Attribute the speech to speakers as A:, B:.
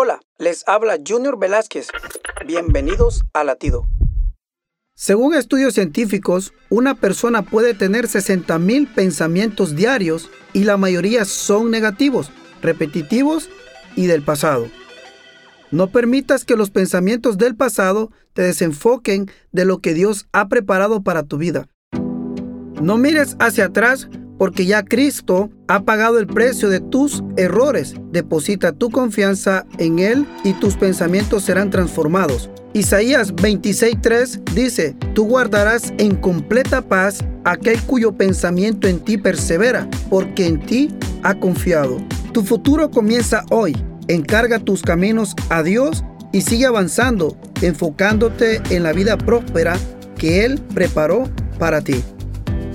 A: Hola, les habla Junior Velázquez. Bienvenidos a Latido. Según estudios científicos, una persona puede tener 60.000 pensamientos diarios y la mayoría son negativos, repetitivos y del pasado. No permitas que los pensamientos del pasado te desenfoquen de lo que Dios ha preparado para tu vida. No mires hacia atrás porque ya Cristo ha pagado el precio de tus errores. Deposita tu confianza en Él y tus pensamientos serán transformados. Isaías 26:3 dice, tú guardarás en completa paz aquel cuyo pensamiento en ti persevera, porque en ti ha confiado. Tu futuro comienza hoy. Encarga tus caminos a Dios y sigue avanzando, enfocándote en la vida próspera que Él preparó para ti.